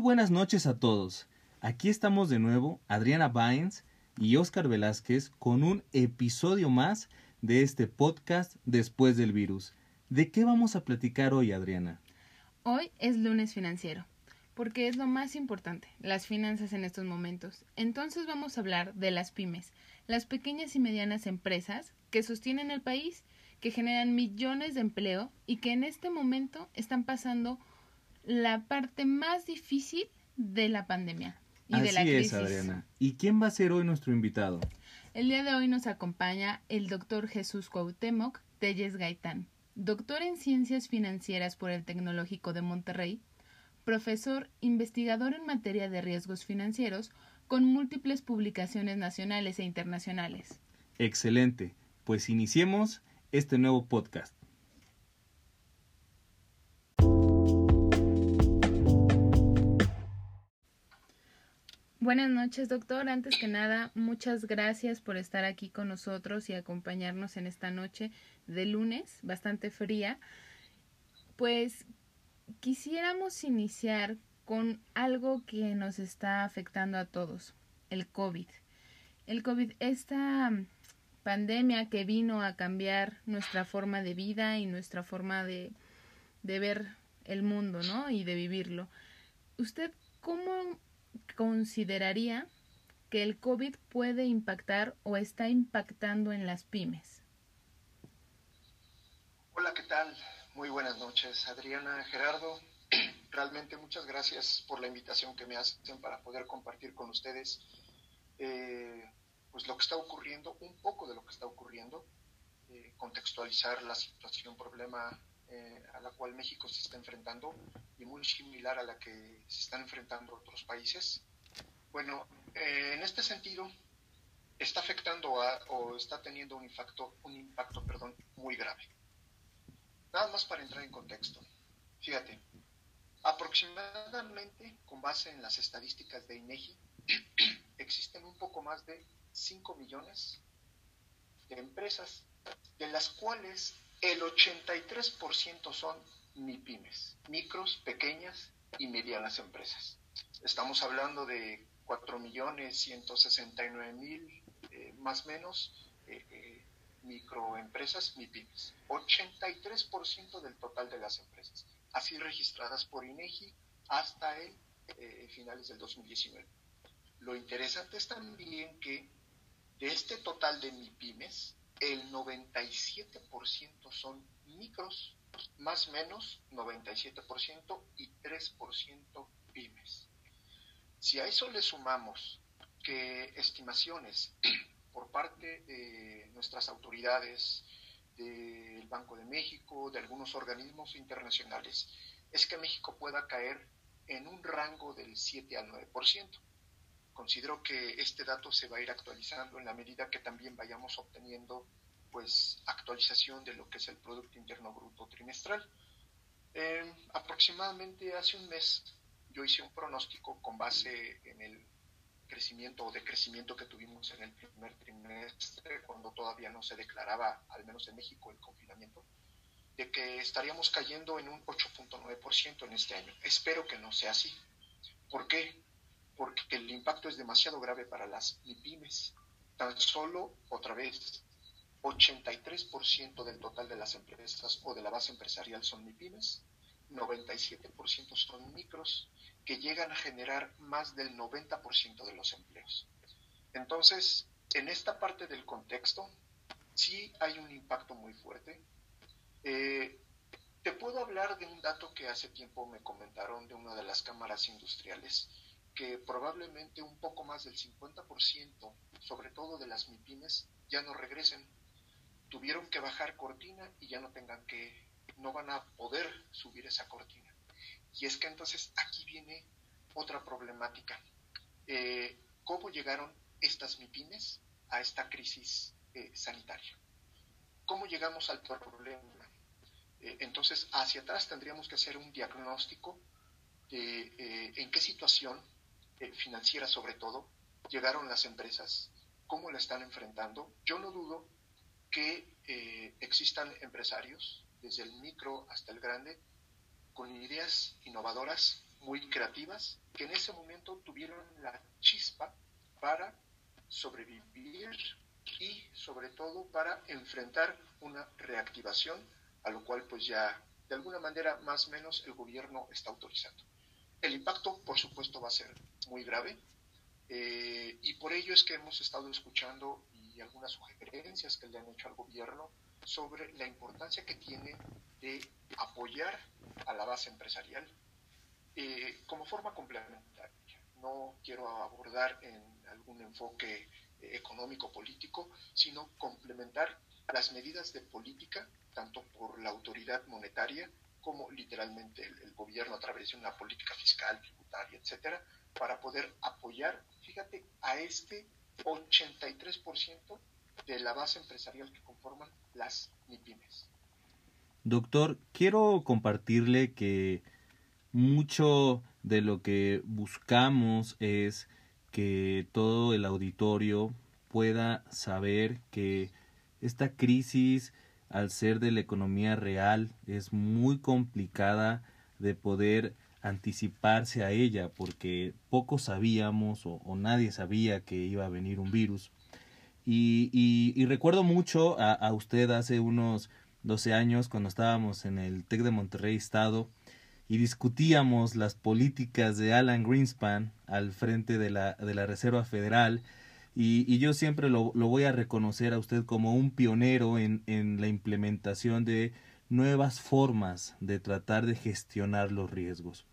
buenas noches a todos. Aquí estamos de nuevo, Adriana Baines y Oscar Velázquez, con un episodio más de este podcast Después del Virus. ¿De qué vamos a platicar hoy, Adriana? Hoy es lunes financiero, porque es lo más importante, las finanzas en estos momentos. Entonces vamos a hablar de las pymes, las pequeñas y medianas empresas que sostienen el país, que generan millones de empleo y que en este momento están pasando la parte más difícil de la pandemia y Así de la crisis. es, Adriana. ¿Y quién va a ser hoy nuestro invitado? El día de hoy nos acompaña el doctor Jesús Cuauhtémoc Telles Gaitán, doctor en Ciencias Financieras por el Tecnológico de Monterrey, profesor investigador en materia de riesgos financieros con múltiples publicaciones nacionales e internacionales. Excelente. Pues iniciemos este nuevo podcast. Buenas noches, doctor. Antes que nada, muchas gracias por estar aquí con nosotros y acompañarnos en esta noche de lunes, bastante fría. Pues quisiéramos iniciar con algo que nos está afectando a todos, el COVID. El COVID, esta pandemia que vino a cambiar nuestra forma de vida y nuestra forma de, de ver el mundo, ¿no? Y de vivirlo. ¿Usted cómo consideraría que el COVID puede impactar o está impactando en las pymes? Hola, ¿qué tal? Muy buenas noches, Adriana, Gerardo. Realmente muchas gracias por la invitación que me hacen para poder compartir con ustedes eh, pues lo que está ocurriendo, un poco de lo que está ocurriendo, eh, contextualizar la situación, problema eh, a la cual México se está enfrentando y muy similar a la que se están enfrentando otros países. Bueno, eh, en este sentido, está afectando a, o está teniendo un impacto, un impacto perdón, muy grave. Nada más para entrar en contexto. Fíjate, aproximadamente, con base en las estadísticas de INEGI, existen un poco más de 5 millones de empresas, de las cuales el 83% son MIPIMES, micros, pequeñas y medianas empresas. Estamos hablando de 4.169.000 eh, más o menos eh, eh, microempresas, MIPIMES. 83% del total de las empresas, así registradas por INEGI hasta el finales del 2019. Lo interesante es también que de este total de MIPIMES, el 97% son micros, más menos 97% y 3% pymes. Si a eso le sumamos que estimaciones por parte de nuestras autoridades, del Banco de México, de algunos organismos internacionales, es que México pueda caer en un rango del 7 al 9%. Considero que este dato se va a ir actualizando en la medida que también vayamos obteniendo pues actualización de lo que es el Producto Interno Bruto trimestral. Eh, aproximadamente hace un mes yo hice un pronóstico con base en el crecimiento o decrecimiento que tuvimos en el primer trimestre, cuando todavía no se declaraba, al menos en México, el confinamiento, de que estaríamos cayendo en un 8.9% en este año. Espero que no sea así. ¿Por qué? Porque el impacto es demasiado grave para las MIPIMES. Tan solo, otra vez, 83% del total de las empresas o de la base empresarial son MIPIMES, 97% son micros, que llegan a generar más del 90% de los empleos. Entonces, en esta parte del contexto, sí hay un impacto muy fuerte. Eh, te puedo hablar de un dato que hace tiempo me comentaron de una de las cámaras industriales, que probablemente un poco más del 50%, sobre todo de las MIPIMES, ya no regresen tuvieron que bajar cortina y ya no tengan que, no van a poder subir esa cortina. Y es que entonces aquí viene otra problemática. Eh, ¿Cómo llegaron estas MIPIMES a esta crisis eh, sanitaria? ¿Cómo llegamos al problema? Eh, entonces, hacia atrás tendríamos que hacer un diagnóstico de en qué situación financiera sobre todo llegaron las empresas, cómo la están enfrentando. Yo no dudo que eh, existan empresarios, desde el micro hasta el grande, con ideas innovadoras muy creativas que en ese momento tuvieron la chispa para sobrevivir y sobre todo para enfrentar una reactivación a lo cual pues ya de alguna manera más o menos el gobierno está autorizando. El impacto por supuesto va a ser muy grave eh, y por ello es que hemos estado escuchando y algunas sugerencias que le han hecho al gobierno sobre la importancia que tiene de apoyar a la base empresarial eh, como forma complementaria. No quiero abordar en algún enfoque eh, económico-político, sino complementar las medidas de política, tanto por la autoridad monetaria como literalmente el, gobierno a través de una política fiscal, tributaria, etcétera, para poder apoyar, fíjate, a este 83% de la base empresarial que conforman las MIPIMES. Doctor, quiero compartirle que mucho de lo que buscamos es que todo el auditorio pueda saber que esta crisis, al ser de la economía real, es muy complicada de poder anticiparse a ella porque poco sabíamos o, nadie sabía que iba a venir un virus. Y, recuerdo mucho a, a, usted hace unos 12 años cuando estábamos en el TEC de Monterrey Estado y discutíamos las políticas de Alan Greenspan al frente de la, de la Reserva Federal y, yo siempre lo, voy a reconocer a usted como un pionero en, en la implementación de nuevas formas de tratar de gestionar los riesgos.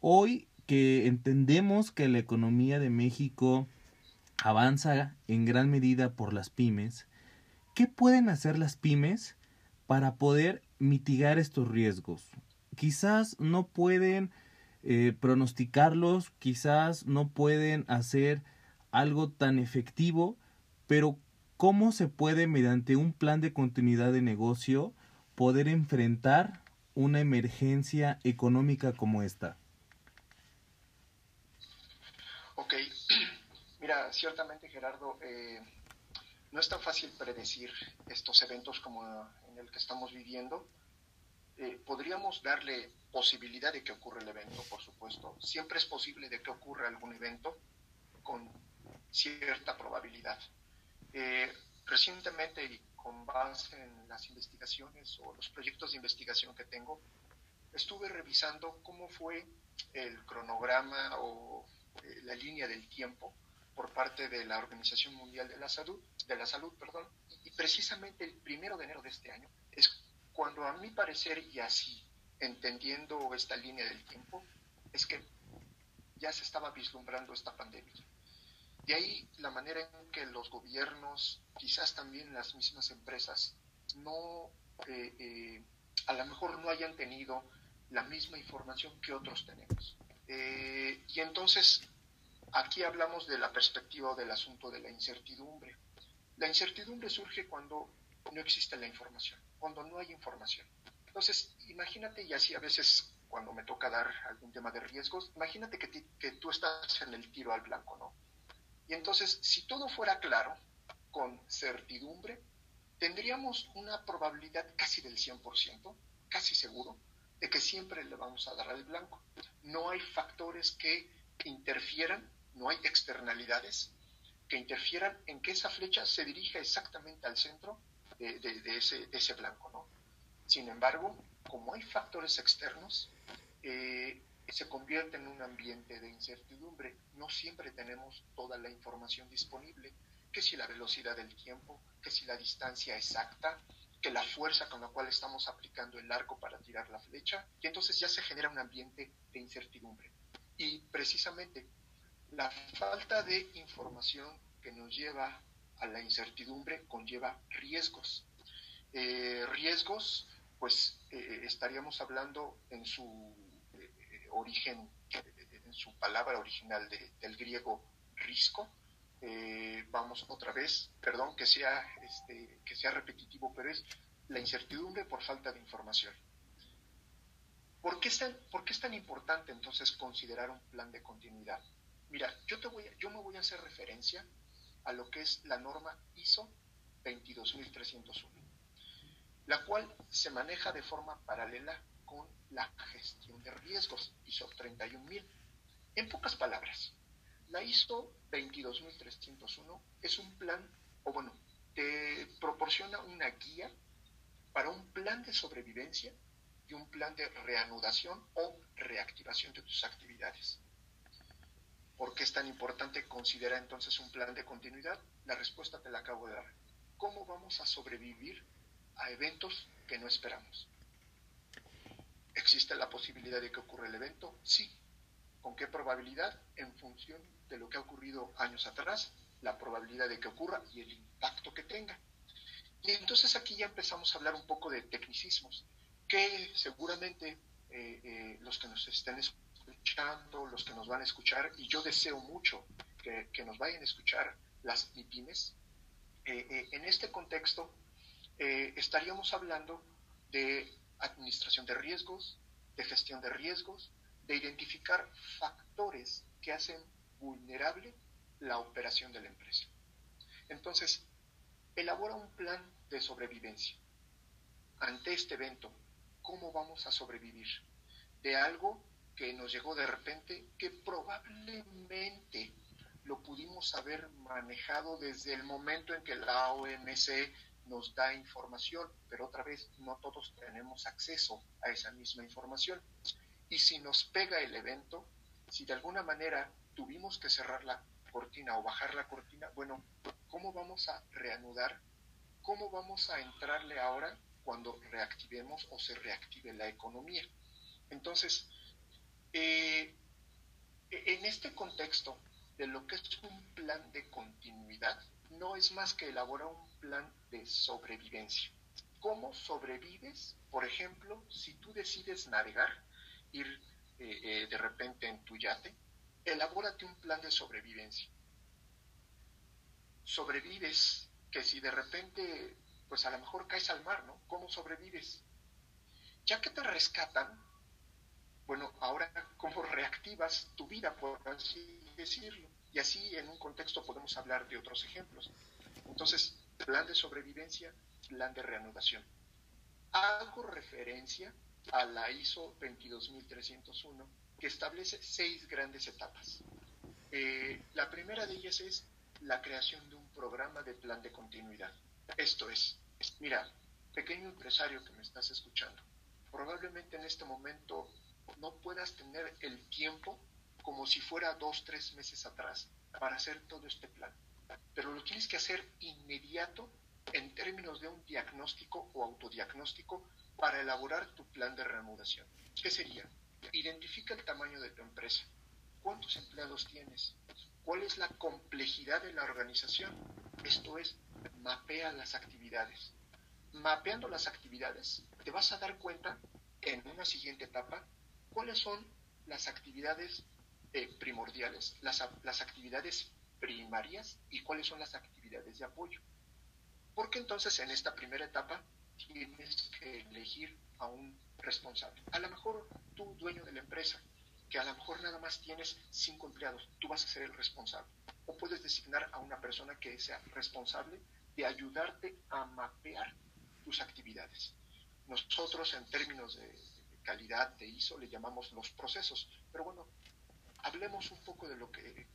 Hoy que entendemos que la economía de México avanza en gran medida por las pymes, ¿qué pueden hacer las pymes para poder mitigar estos riesgos? Quizás no pueden eh, pronosticarlos, quizás no pueden hacer algo tan efectivo, pero ¿cómo se puede mediante un plan de continuidad de negocio poder enfrentar una emergencia económica como esta? Ok, mira, ciertamente Gerardo, eh, no es tan fácil predecir estos eventos como en el que estamos viviendo. Eh, podríamos darle posibilidad de que ocurra el evento, por supuesto. Siempre es posible de que ocurra algún evento con cierta probabilidad. Eh, recientemente y con base en las investigaciones o los proyectos de investigación que tengo, estuve revisando cómo fue el cronograma o eh, la línea del tiempo por parte de la Organización Mundial de la Salud, de la Salud, perdón, y precisamente el primero de enero de este año es cuando a mi parecer y así entendiendo esta línea del tiempo, es que ya se estaba vislumbrando esta pandemia. De ahí la manera en que los gobiernos, quizás también las mismas empresas, no, eh, eh, a lo mejor no hayan tenido la misma información que otros tenemos. Eh, y entonces, aquí hablamos de la perspectiva del asunto de la incertidumbre. La incertidumbre surge cuando no existe la información, cuando no hay información. Entonces, imagínate, y así a veces cuando me toca dar algún tema de riesgos, imagínate que, que tú estás en el tiro al blanco, ¿no? Y entonces, si todo fuera claro, con certidumbre, tendríamos una probabilidad casi del 100%, casi seguro, de que siempre le vamos a dar al blanco. No hay factores que interfieran, no hay externalidades que interfieran en que esa flecha se dirija exactamente al centro de, ese, blanco. ¿no? Sin embargo, como hay factores externos, eh, se convierte en un ambiente de incertidumbre. No siempre tenemos toda la información disponible, que si la velocidad del tiempo, que si la distancia exacta, que la fuerza con la cual estamos aplicando el arco para tirar la flecha, y entonces ya se genera un ambiente de incertidumbre. Y precisamente la falta de información que nos lleva a la incertidumbre conlleva riesgos. Eh, riesgos, pues eh, estaríamos hablando en su origen, en su palabra original del griego risco. Eh, vamos otra vez, perdón que sea, este, que sea repetitivo, pero es la incertidumbre por falta de información. ¿Por qué, es tan, ¿Por qué es tan importante entonces considerar un plan de continuidad? Mira, yo, te voy yo me voy a hacer referencia a lo que es la norma ISO 22301, la cual se maneja de forma paralela con la gestión de riesgos, ISO 31000. En pocas palabras, la ISO 22301 es un plan, o bueno, te proporciona una guía para un plan de sobrevivencia y un plan de reanudación o reactivación de tus actividades. ¿Por qué es tan importante considerar entonces un plan de continuidad? La respuesta te la acabo de dar. ¿Cómo vamos a sobrevivir a eventos que no esperamos? ¿Existe la posibilidad de que ocurra el evento? Sí. ¿Con qué probabilidad? En función de lo que ha ocurrido años atrás, la probabilidad de que ocurra y el impacto que tenga. Y entonces aquí ya empezamos a hablar un poco de tecnicismos, que seguramente eh, eh, los que nos estén escuchando, los que nos van a escuchar, y yo deseo mucho que, nos vayan a escuchar las MIPIMES, eh, en este contexto estaríamos hablando de administración de riesgos, de gestión de riesgos, de identificar factores que hacen vulnerable la operación de la empresa. Entonces, elabora un plan de sobrevivencia. Ante este evento, ¿cómo vamos a sobrevivir? De algo que nos llegó de repente, que probablemente lo pudimos haber manejado desde el momento en que la OMC nos da información, pero otra vez no todos tenemos acceso a esa misma información. Y si nos pega el evento, si de alguna manera tuvimos que cerrar la cortina o bajar la cortina, bueno, ¿cómo vamos a reanudar? ¿Cómo vamos a entrarle ahora cuando reactivemos o se reactive la economía? Entonces, eh, en este contexto de lo que es un plan de continuidad, no es más que elaborar un plan sobrevivencia. ¿Cómo sobrevives? Por ejemplo, si tú decides navegar, ir eh, eh, de repente en tu yate, elabórate un plan de sobrevivencia. Sobrevives, que si de repente, pues a lo mejor caes al mar, ¿no? ¿Cómo sobrevives? Ya que te rescatan, bueno, ahora cómo reactivas tu vida, por así decirlo. Y así en un contexto podemos hablar de otros ejemplos. Entonces, plan de sobrevivencia, plan de reanudación. Hago referencia a la ISO 22301 que establece seis grandes etapas. Eh, la primera de ellas es la creación de un programa de plan de continuidad. Esto es, mira, pequeño empresario que me estás escuchando, probablemente en este momento no puedas tener el tiempo como si fuera dos, tres meses atrás para hacer todo este plan. Pero lo tienes que hacer inmediato en términos de un diagnóstico o autodiagnóstico para elaborar tu plan de reanudación. ¿Qué sería? Identifica el tamaño de tu empresa. ¿Cuántos empleados tienes? ¿Cuál es la complejidad de la organización? Esto es, mapea las actividades. Mapeando las actividades, te vas a dar cuenta en una siguiente etapa cuáles son las actividades eh, primordiales, las, las actividades primarias y cuáles son las actividades de apoyo. Porque entonces en esta primera etapa tienes que elegir a un responsable. A lo mejor tú, dueño de la empresa, que a lo mejor nada más tienes cinco empleados, tú vas a ser el responsable. O puedes designar a una persona que sea responsable de ayudarte a mapear tus actividades. Nosotros en términos de, calidad de ISO le llamamos los procesos, pero bueno, hablemos un poco de lo que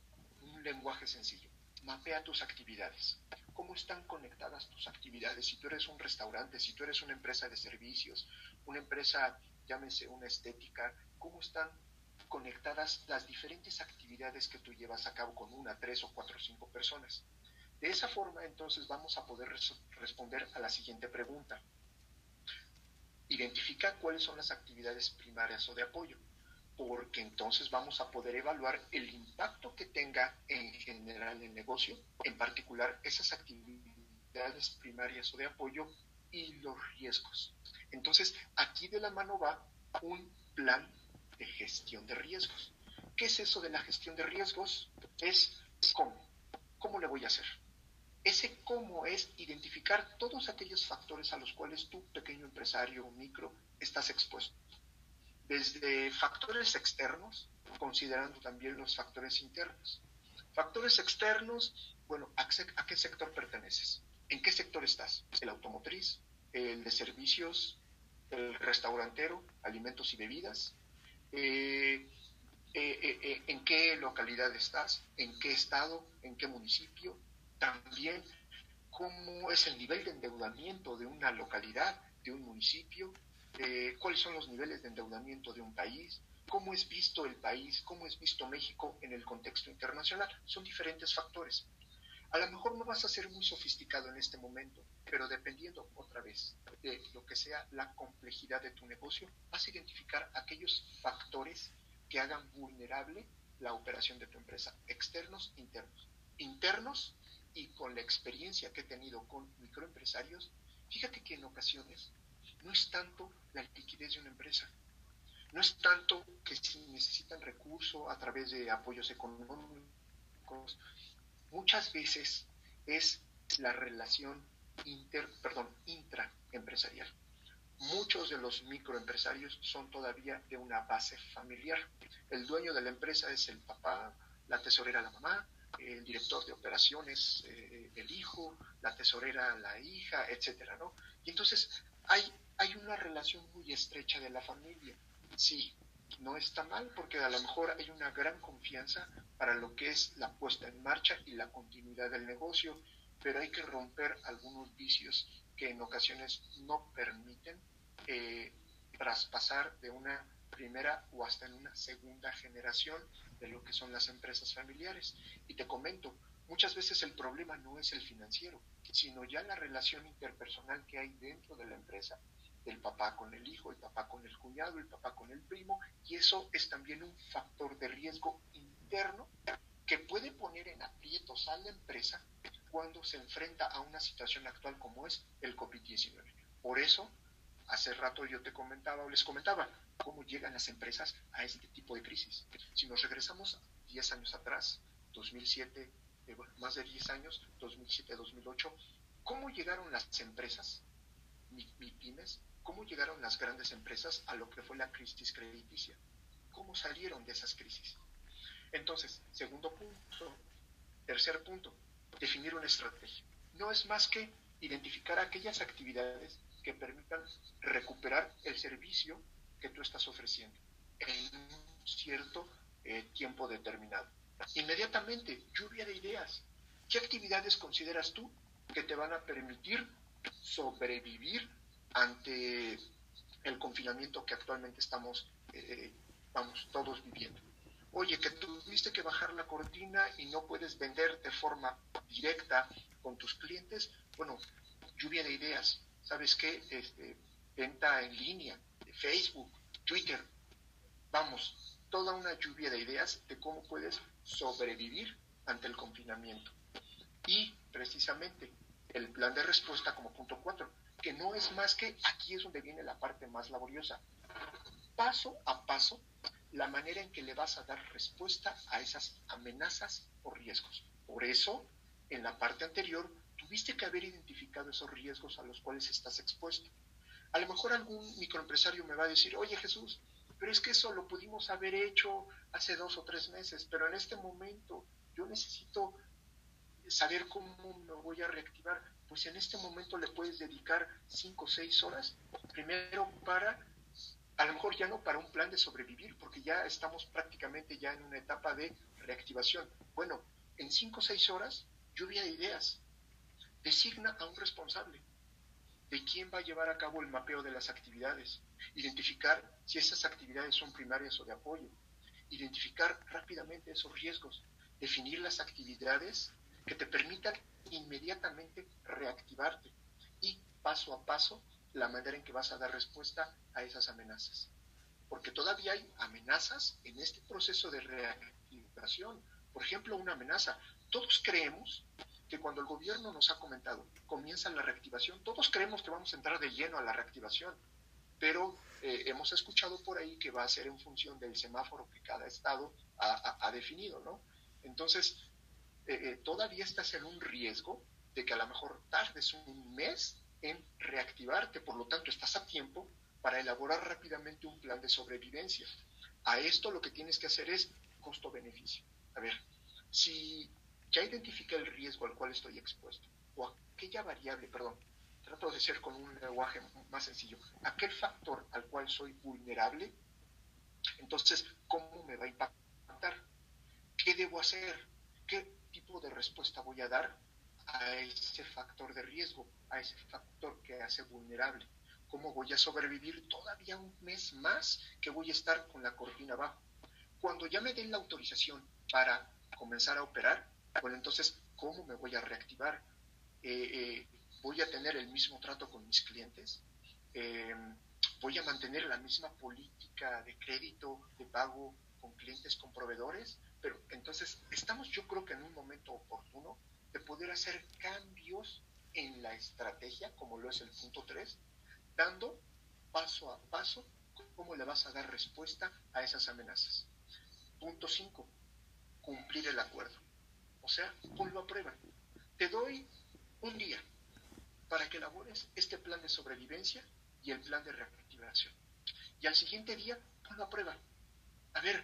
lenguaje sencillo. Mapea tus actividades. ¿Cómo están conectadas tus actividades? Si tú eres un restaurante, si tú eres una empresa de servicios, una empresa, llámese una estética, ¿cómo están conectadas las diferentes actividades que tú llevas a cabo con una, tres o cuatro o cinco personas? De esa forma, entonces, vamos a poder responder a la siguiente pregunta. Identifica cuáles son las actividades primarias o de apoyo porque entonces vamos a poder evaluar el impacto que tenga en general el negocio, en particular esas actividades primarias o de apoyo y los riesgos. Entonces, aquí de la mano va un plan de gestión de riesgos. ¿Qué es eso de la gestión de riesgos? Es cómo. ¿Cómo le voy a hacer? Ese cómo es identificar todos aquellos factores a los cuales tú, pequeño empresario o micro, estás expuesto desde factores externos, considerando también los factores internos. Factores externos, bueno, ¿a qué sector perteneces? ¿En qué sector estás? ¿El automotriz? ¿El de servicios? el restaurantero, alimentos y bebidas, eh, eh, en qué localidad estás, en qué estado, en qué municipio, también cómo es el nivel de endeudamiento de una localidad, de un municipio, cuáles son los niveles de endeudamiento de un país, cómo es visto el país, cómo es visto México en el contexto internacional. Son diferentes factores. A lo mejor no vas a ser muy sofisticado en este momento, pero dependiendo otra vez de lo que sea la complejidad de tu negocio, vas a identificar aquellos factores que hagan vulnerable la operación de tu empresa, externos, internos. Internos y con la experiencia que he tenido con microempresarios, fíjate que en ocasiones no es tanto la liquidez de una empresa, no es tanto que si necesitan recursos a través de apoyos económicos, muchas veces es la relación inter, intraempresarial. Muchos de los microempresarios son todavía de una base familiar. El dueño de la empresa es el papá, la tesorera la mamá, el director de operaciones eh, el hijo, la tesorera la hija, etcétera, ¿no? Y entonces hay, hay una relación muy estrecha de la familia. Sí, no está mal porque a lo mejor hay una gran confianza para lo que es la puesta en marcha y la continuidad del negocio, pero hay que romper algunos vicios que en ocasiones no permiten eh, traspasar de una primera o hasta en una segunda generación de lo que son las empresas familiares. Y te comento, muchas veces el problema no es el financiero, sino ya la relación interpersonal que hay dentro de la empresa el papá con el hijo, el papá con el cuñado, el papá con el primo, y eso es también un factor de riesgo interno que puede poner en aprietos a la empresa cuando se enfrenta a una situación actual como es el COVID-19. Por eso, hace rato yo te comentaba o les comentaba cómo llegan las empresas a este tipo de crisis. Si nos regresamos 10 años atrás, 2007, más de 10 años, 2007-2008, ¿cómo llegaron las empresas, mi, pymes, ¿Cómo llegaron las grandes empresas a lo que fue la crisis crediticia? ¿Cómo salieron de esas crisis? Entonces, segundo punto, tercer punto, definir una estrategia. No es más que identificar aquellas actividades que permitan recuperar el servicio que tú estás ofreciendo en un cierto eh, tiempo determinado. Inmediatamente, lluvia de ideas. ¿Qué actividades consideras tú que te van a permitir sobrevivir ante el confinamiento que actualmente estamos, eh, vamos, todos viviendo. Oye, que tuviste que bajar la cortina y no puedes vender de forma directa con tus clientes. Bueno, lluvia de ideas. ¿Sabes qué? Este, venta en línea, Facebook, Twitter. Vamos, toda una lluvia de ideas de cómo puedes sobrevivir ante el confinamiento. Y precisamente el plan de respuesta como punto 4 que no es más que aquí es donde viene la parte más laboriosa. Paso a paso, la manera en que le vas a dar respuesta a esas amenazas o riesgos. Por eso, en la parte anterior, tuviste que haber identificado esos riesgos a los cuales estás expuesto. A lo mejor algún microempresario me va a decir, oye Jesús, pero es que eso lo pudimos haber hecho hace dos o tres meses, pero en este momento yo necesito saber cómo me voy a reactivar pues en este momento le puedes dedicar cinco o seis horas, primero para, a lo mejor ya no para un plan de sobrevivir, porque ya estamos prácticamente ya en una etapa de reactivación. Bueno, en cinco o seis horas, lluvia de ideas. Designa a un responsable de quién va a llevar a cabo el mapeo de las actividades, identificar si esas actividades son primarias o de apoyo, identificar rápidamente esos riesgos, definir las actividades que te permitan inmediatamente reactivarte y paso a paso la manera en que vas a dar respuesta a esas amenazas. Porque todavía hay amenazas en este proceso de reactivación. Por ejemplo, una amenaza. Todos creemos que cuando el gobierno nos ha comentado, comienza la reactivación, todos creemos que vamos a entrar de lleno a la reactivación, pero eh, hemos escuchado por ahí que va a ser en función del semáforo que cada estado ha, definido, ¿no? Entonces, eh, eh, todavía estás en un riesgo de que a lo mejor tardes un mes en reactivarte, por lo tanto estás a tiempo para elaborar rápidamente un plan de sobrevivencia. A esto lo que tienes que hacer es costo-beneficio. A ver, si ya identifique el riesgo al cual estoy expuesto, o aquella variable, perdón, trato de ser con un lenguaje más sencillo, aquel factor al cual soy vulnerable, entonces, ¿cómo me va a impactar? ¿Qué debo hacer? ¿Qué tipo de respuesta voy a dar a ese factor de riesgo, a ese factor que hace vulnerable? ¿Cómo voy a sobrevivir todavía un mes más que voy a estar con la cortina abajo? Cuando ya me den la autorización para comenzar a operar, bueno, entonces, ¿cómo me voy a reactivar? Eh, eh, ¿Voy a tener el mismo trato con mis clientes? Eh, ¿Voy a mantener la misma política de crédito, de pago con clientes, con proveedores? Pero entonces, estamos yo creo que en un momento oportuno de poder hacer cambios en la estrategia, como lo es el punto 3, dando paso a paso cómo le vas a dar respuesta a esas amenazas. Punto 5, cumplir el acuerdo. O sea, ponlo a prueba. Te doy un día para que elabores este plan de sobrevivencia y el plan de reactivación. Y al siguiente día, ponlo a prueba. A ver,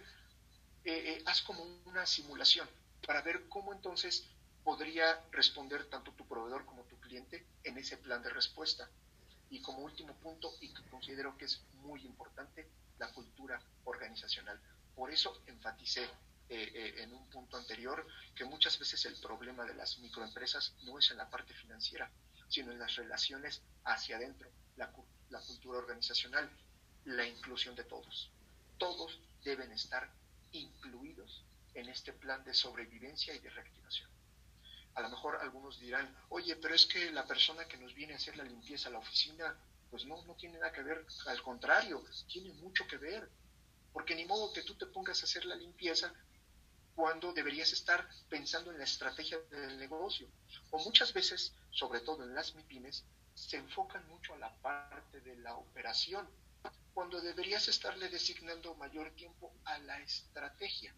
eh, eh, haz como una simulación para ver cómo entonces podría responder tanto tu proveedor como tu cliente en ese plan de respuesta. Y como último punto, y que considero que es muy importante, la cultura organizacional. Por eso enfaticé eh, en un punto anterior que muchas veces el problema de las microempresas no es en la parte financiera, sino en las relaciones hacia adentro, la, la cultura organizacional, la inclusión de todos. Todos deben estar incluidos en este plan de sobrevivencia y de reactivación. A lo mejor algunos dirán, oye, pero es que la persona que nos viene a hacer la limpieza a la oficina, pues no, no tiene nada que ver, al contrario, tiene mucho que ver, porque ni modo que tú te pongas a hacer la limpieza cuando deberías estar pensando en la estrategia del negocio. O muchas veces, sobre todo en las MIPIMES, se enfocan mucho a la parte de la operación, cuando deberías estarle designando mayor tiempo a la estrategia.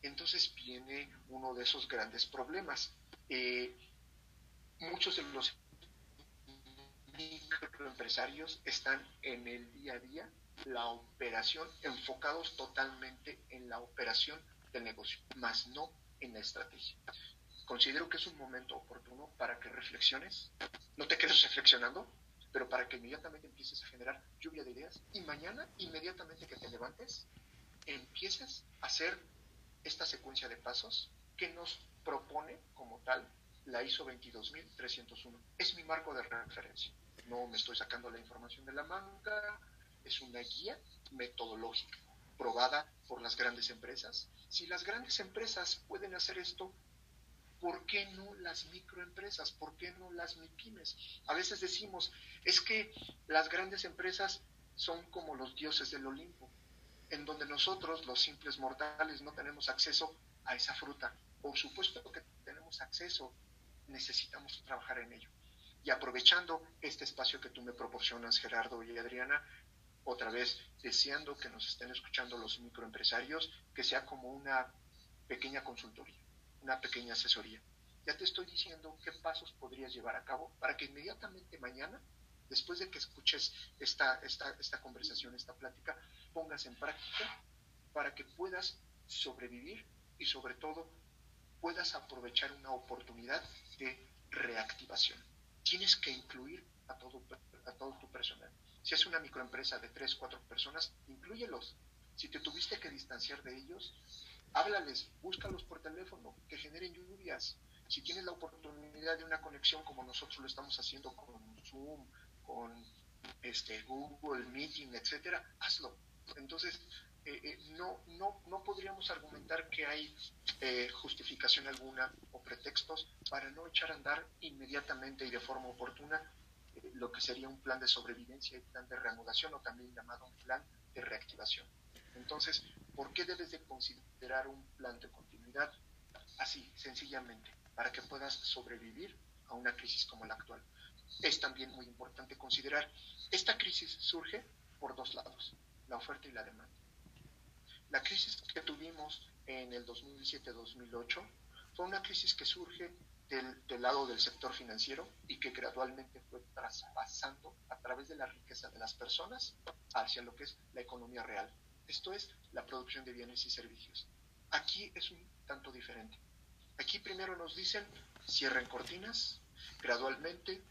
Entonces viene uno de esos grandes problemas. Eh, muchos de los microempresarios están en el día a día, la operación, enfocados totalmente en la operación del negocio, más no en la estrategia. Considero que es un momento oportuno para que reflexiones, no te quedes reflexionando, pero para que inmediatamente empieces a generar lluvia de ideas y mañana, inmediatamente que te levantes, empieces a hacer esta secuencia de pasos que nos propone como tal la ISO 22301. Es mi marco de referencia. No me estoy sacando la información de la manga, es una guía metodológica probada por las grandes empresas. Si las grandes empresas pueden hacer esto, ¿por qué no las microempresas? ¿Por qué no las MIPIMES? A veces decimos, es que las grandes empresas son como los dioses del Olimpo, en donde nosotros, los simples mortales, no tenemos acceso a esa fruta. Por supuesto que tenemos acceso, necesitamos trabajar en ello. Y aprovechando este espacio que tú me proporcionas, Gerardo y Adriana, otra vez deseando que nos estén escuchando los microempresarios, que sea como una pequeña consultoría, una pequeña asesoría. Ya te estoy diciendo qué pasos podrías llevar a cabo para que inmediatamente mañana, después de que escuches esta, esta, esta conversación, esta plática, pongas en práctica para que puedas sobrevivir y sobre todo puedas aprovechar una oportunidad de reactivación. Tienes que incluir a todo, a todo tu personal. Si es una microempresa de tres, cuatro personas, incluyelos. Si te tuviste que distanciar de ellos, háblales, búscalos por teléfono, que generen lluvias. Si tienes la oportunidad de una conexión como nosotros lo estamos haciendo con Zoom, con este Google Meeting, etcétera, hazlo. Entonces, eh, eh, no, no, no podríamos argumentar que hay eh, justificación alguna o pretextos para no echar a andar inmediatamente y de forma oportuna lo que sería un plan de sobrevivencia y plan de reanudación o también llamado un plan de reactivación. Entonces, ¿por qué debes de considerar un plan de continuidad? Así, sencillamente, para que puedas sobrevivir a una crisis como la actual. Es también muy importante considerar, esta crisis surge por dos lados, la oferta y la demanda. La crisis que tuvimos en el 2007-2008 fue una crisis que surge del, lado del sector financiero y que gradualmente fue traspasando a través de la riqueza de las personas hacia lo que es la economía real. Esto es la producción de bienes y servicios. Aquí es un tanto diferente. Aquí primero nos dicen cierren cortinas, gradualmente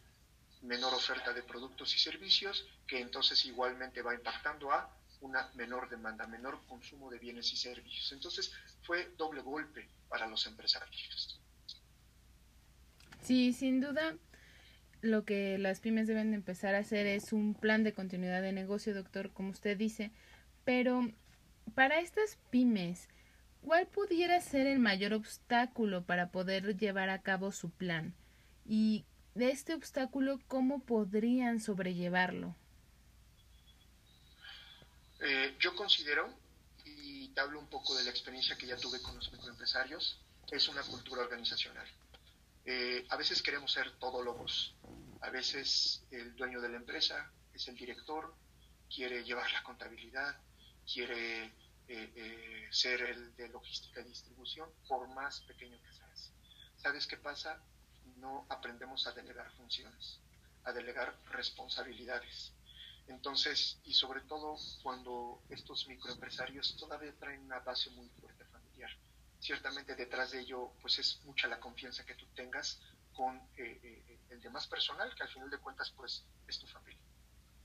menor oferta de productos y servicios, que entonces igualmente va impactando a una menor demanda, menor consumo de bienes y servicios. Entonces fue doble golpe para los empresarios. Sí, sin duda, lo que las pymes deben empezar a hacer es un plan de continuidad de negocio, doctor, como usted dice, pero para estas pymes, ¿cuál pudiera ser el mayor obstáculo para poder llevar a cabo su plan? Y de este obstáculo, ¿cómo podrían sobrellevarlo? Eh, yo considero, y te hablo un poco de la experiencia que ya tuve con los microempresarios, es una cultura organizacional. Eh, a veces queremos ser todólogos, a veces el dueño de la empresa es el director, quiere llevar la contabilidad, quiere eh, ser el de logística y distribución, por más pequeño que seas. ¿Sabes qué pasa? no aprendemos a delegar funciones, a delegar responsabilidades. Entonces, y sobre todo cuando estos microempresarios todavía traen una base muy fuerte. Ciertamente detrás de ello, pues es mucha la confianza que tú tengas con eh, eh, el demás personal, que al final de cuentas, pues es tu familia.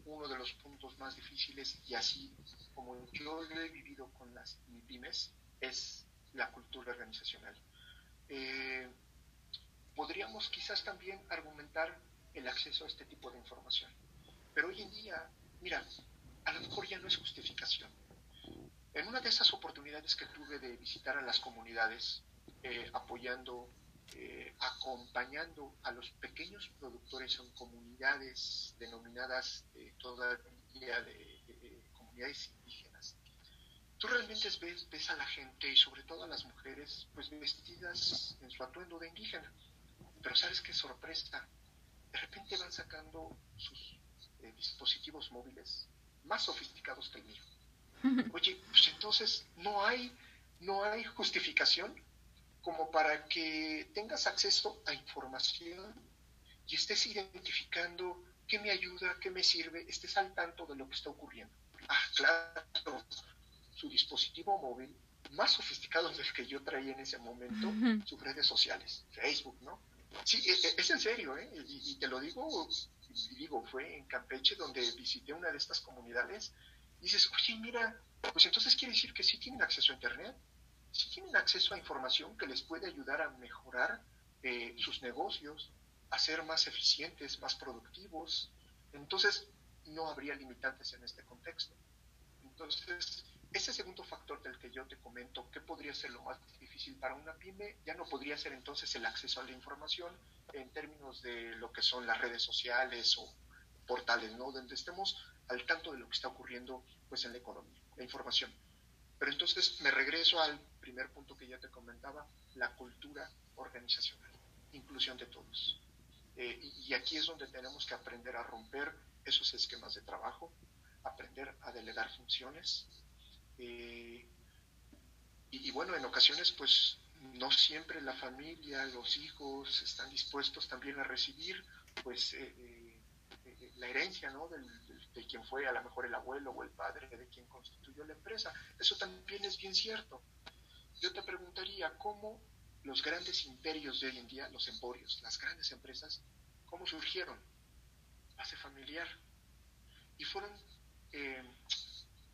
Uno de los puntos más difíciles, y así como yo lo he vivido con las pymes, es la cultura organizacional. Eh, podríamos quizás también argumentar el acceso a este tipo de información. Pero hoy en día, mira, a lo mejor ya no es justificación. En una de esas oportunidades que tuve de visitar a las comunidades, eh, apoyando, eh, acompañando a los pequeños productores en comunidades denominadas eh, todavía de, comunidades indígenas, tú realmente ves, ves a la gente y sobre todo a las mujeres pues vestidas en su atuendo de indígena pero ¿sabes qué sorpresa? De repente van sacando sus eh, dispositivos móviles más sofisticados que el mío. Oye, pues entonces no hay, no hay justificación como para que tengas acceso a información y estés identificando qué me ayuda, qué me sirve, estés al tanto de lo que está ocurriendo. Ah, claro, su dispositivo móvil más sofisticado del que yo traía en ese momento, sus redes sociales, Facebook, ¿no? Sí, e, e, es, en serio, ¿eh? Y, te lo digo, digo, fue en Campeche donde visité una de estas comunidades y dices, oye, mira, pues entonces quiere decir que sí tienen acceso a Internet, sí tienen acceso a información que les puede ayudar a mejorar eh, sus negocios, a ser más eficientes, más productivos. Entonces, no habría limitantes en este contexto. Entonces, ese segundo factor del que yo te comento, ¿qué podría ser lo más difícil para una pyme? Ya no podría ser entonces el acceso a la información en términos de lo que son las redes sociales o portales, ¿no? Donde estemos al tanto de lo que está ocurriendo pues en la economía, la información. Pero entonces me regreso al primer punto que ya te comentaba, la cultura organizacional, inclusión de todos. Eh, y, y aquí es donde tenemos que aprender a romper esos esquemas de trabajo, aprender a delegar funciones, eh, y, bueno, en ocasiones pues no siempre la familia, los hijos están dispuestos también a recibir pues eh, eh, la herencia ¿no? Del, de quien fue a lo mejor el abuelo o el padre de quien constituyó la empresa. Eso también es bien cierto. Yo te preguntaría cómo los grandes imperios de hoy en día, los emporios, las grandes empresas, cómo surgieron. Base familiar. Y fueron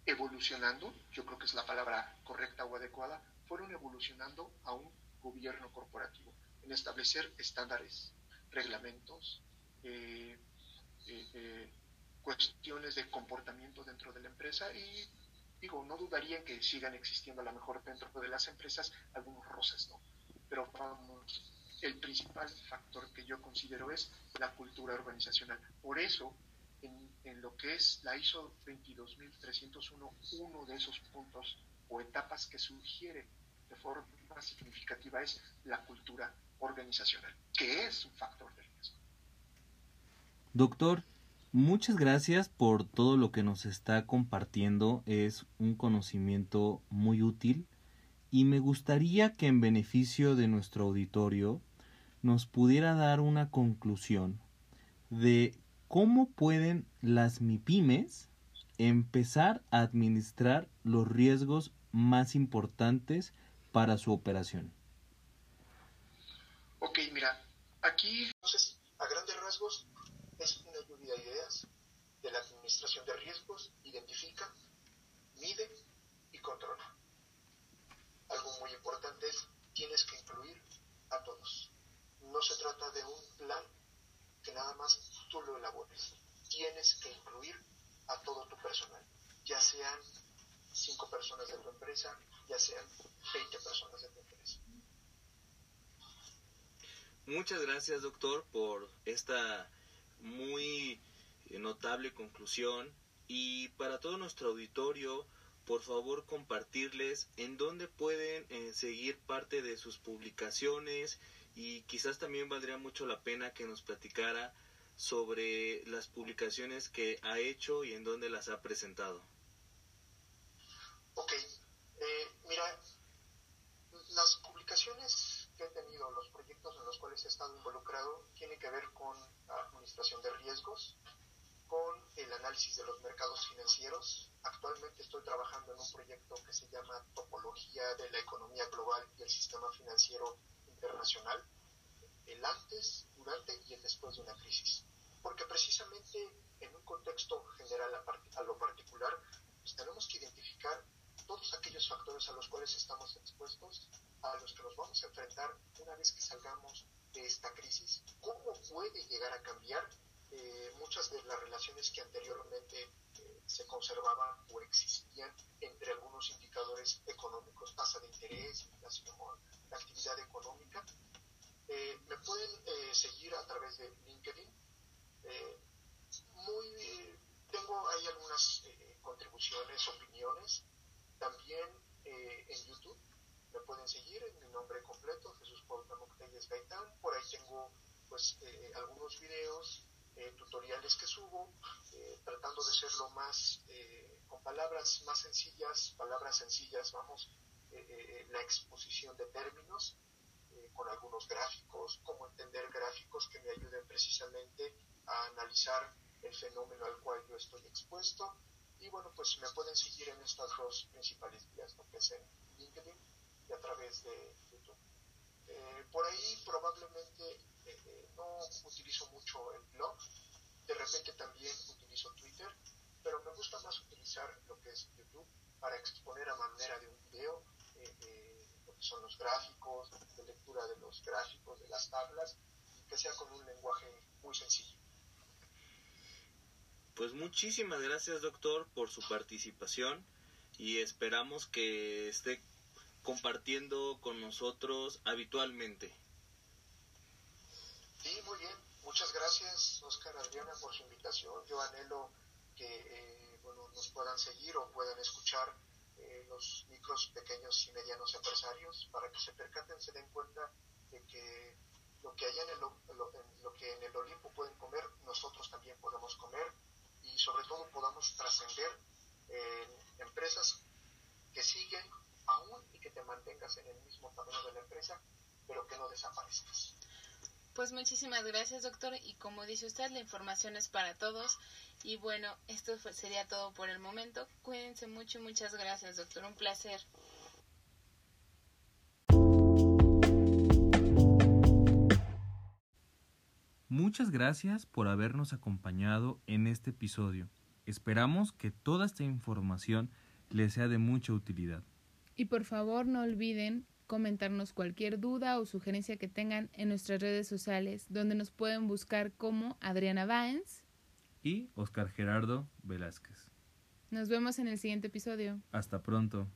evolucionando, yo creo que es la palabra correcta o adecuada, fueron evolucionando a un gobierno corporativo, en establecer estándares, reglamentos, eh, eh, eh, cuestiones de comportamiento dentro de la empresa y digo, no dudaría en que sigan existiendo a lo mejor dentro de las empresas algunos roces, ¿no? Pero vamos, el principal factor que yo considero es la cultura organizacional. Por eso en, lo que es la ISO 22301, uno de esos puntos o etapas que sugiere de forma significativa es la cultura organizacional, que es un factor de riesgo. Doctor, muchas gracias por todo lo que nos está compartiendo. Es un conocimiento muy útil y me gustaría que en beneficio de nuestro auditorio nos pudiera dar una conclusión de ¿Cómo pueden las MIPIMES empezar a administrar los riesgos más importantes para su operación? Ok, mira, aquí a grandes rasgos de la administración de riesgos identifica, mide y controla. Algo muy importante es, tienes que incluir a todos. No se trata de un plan que nada más tú lo elabores. Tienes que incluir a todo tu personal, ya sean cinco personas de tu empresa, ya sean 20 personas de tu empresa. Muchas gracias, doctor, por esta muy notable conclusión. Y para todo nuestro auditorio, por favor compartirles en dónde pueden eh, seguir parte de sus publicaciones y quizás también valdría mucho la pena que nos platicara sobre las publicaciones que ha hecho y en dónde las ha presentado. Ok, eh, mira, las publicaciones que he tenido, los proyectos en los cuales he estado involucrado, tienen que ver con administración de riesgos, con el análisis de los mercados financieros. Actualmente estoy trabajando en un proyecto que se llama Topología de la Economía Global y el Sistema Financiero Internacional, el antes, durante y el después de una crisis. Porque precisamente en un contexto general a, lo particular, pues tenemos que identificar todos aquellos factores a los cuales estamos expuestos, a los que nos vamos a enfrentar una vez que salgamos de esta crisis, cómo puede llegar a cambiar eh, muchas de las relaciones que anteriormente eh, se conservaban o existían entre algunos indicadores económicos, tasa de interés, actividad económica. Eh, me pueden seguir a través de LinkedIn. muy, tengo ahí algunas contribuciones, opiniones también en YouTube me pueden seguir en mi nombre completo, Jesús Cuauhtémoc Telles Gaitán. Por ahí tengo pues eh, algunos videos, eh, tutoriales que subo, tratando de ser lo más, con palabras más sencillas, palabras sencillas, vamos, la exposición de términos, con algunos gráficos, cómo entender gráficos que me ayuden precisamente a analizar el fenómeno al cual yo estoy expuesto y bueno, pues me pueden seguir en estas dos principales vías, lo que es en LinkedIn a través de YouTube. Eh, por ahí probablemente eh, eh, no utilizo mucho el blog, de repente también utilizo Twitter, pero me gusta más utilizar lo que es YouTube para exponer a manera de un video lo que son los gráficos, de lectura de los gráficos, de las tablas, que sea con un lenguaje muy sencillo. Pues muchísimas gracias doctor por su participación y esperamos que esté compartiendo con nosotros habitualmente. Sí, muy bien. Muchas gracias, Oscar Adriana, por su invitación. Yo anhelo que eh, bueno, nos puedan seguir o puedan escuchar eh, los micros, pequeños y medianos empresarios para que se percaten, se den cuenta de que lo que, hay en el, lo que en el Olimpo pueden comer, nosotros también podemos comer y sobre todo podamos trascender en empresas que siguen aún y que te mantengas en el mismo tamaño de la empresa, pero que no desaparezcas. Pues muchísimas gracias, doctor. Y como dice usted, la información es para todos. Y bueno, esto sería todo por el momento. Cuídense mucho y muchas gracias, doctor. Un placer. Muchas gracias por habernos acompañado en este episodio. Esperamos que toda esta información les sea de mucha utilidad. Y por favor no olviden comentarnos cualquier duda o sugerencia que tengan en nuestras redes sociales, donde nos pueden buscar como Adriana Baens y Oscar Gerardo Velázquez. Nos vemos en el siguiente episodio. Hasta pronto.